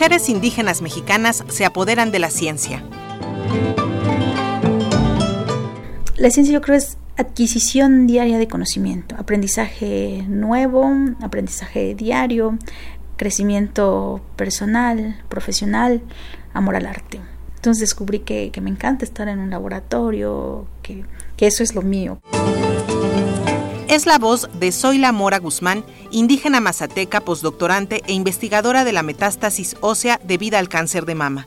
mujeres indígenas mexicanas se apoderan de la ciencia. La ciencia yo creo es adquisición diaria de conocimiento, aprendizaje nuevo, aprendizaje diario, crecimiento personal, profesional, amor al arte. Entonces descubrí que, me encanta estar en un laboratorio, que, que eso es lo mío. Es la voz de Zoila Mora Guzmán, indígena mazateca, postdoctorante e investigadora de la metástasis ósea debida al cáncer de mama.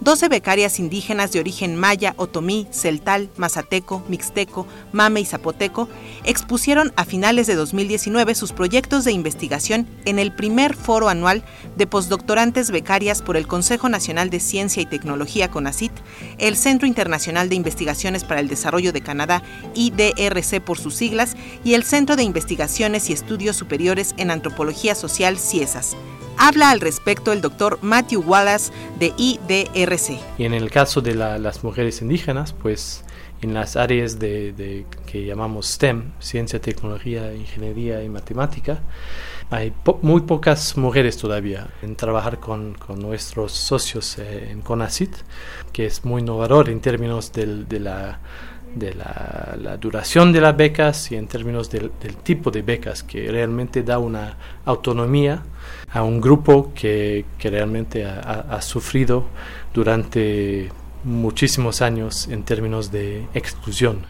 12 becarias indígenas de origen maya, otomí, celtal, mazateco, mixteco, mame y zapoteco expusieron a finales de 2019 sus proyectos de investigación en el primer foro anual de postdoctorantes becarias por el Consejo Nacional de Ciencia y Tecnología CONACIT, el Centro Internacional de Investigaciones para el Desarrollo de Canadá, IDRC por sus siglas, y el Centro de Investigaciones y Estudios Superiores en Antropología Social, CIESAS. Habla al respecto el doctor Matthew Wallace de IDRC. Y en el caso de las mujeres indígenas, pues en las áreas de, que llamamos STEM, ciencia, tecnología, ingeniería y matemática, hay muy pocas mujeres todavía en trabajar con, nuestros socios eh, en CONACIT, que es muy innovador en términos de la de la, duración de las becas y en términos del, tipo de becas, que realmente da una autonomía a un grupo que, realmente ha, sufrido durante muchísimos años en términos de exclusión.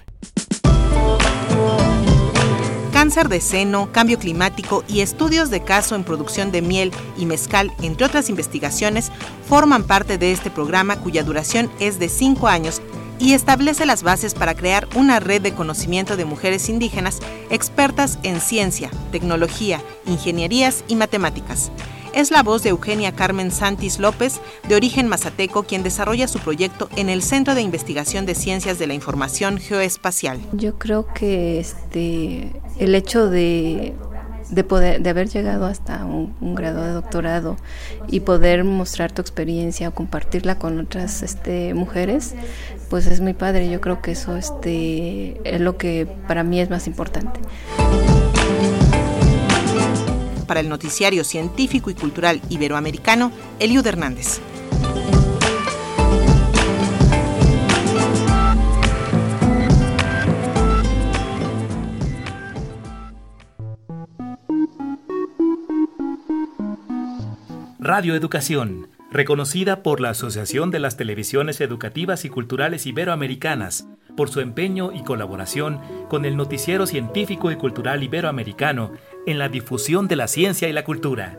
Cáncer de seno, cambio climático y estudios de caso en producción de miel y mezcal, entre otras investigaciones, forman parte de este programa cuya duración es de cinco años y establece las bases para crear una red de conocimiento de mujeres indígenas expertas en ciencia, tecnología, ingenierías y matemáticas. Es la voz de Eugenia Carmen Santis López, de origen mazateco, quien desarrolla su proyecto en el Centro de Investigación de Ciencias de la Información Geoespacial. Yo creo que este, el hecho de de poder de haber llegado hasta un, grado de doctorado y poder mostrar tu experiencia o compartirla con otras este, mujeres pues es muy padre. Yo creo que eso este es lo que para mí es más importante. Para el noticiario científico y cultural iberoamericano Eliud Hernández Radio Educación, reconocida por la Asociación de las Televisiones Educativas y Culturales Iberoamericanas por su empeño y colaboración con el noticiero científico y cultural iberoamericano en la difusión de la ciencia y la cultura.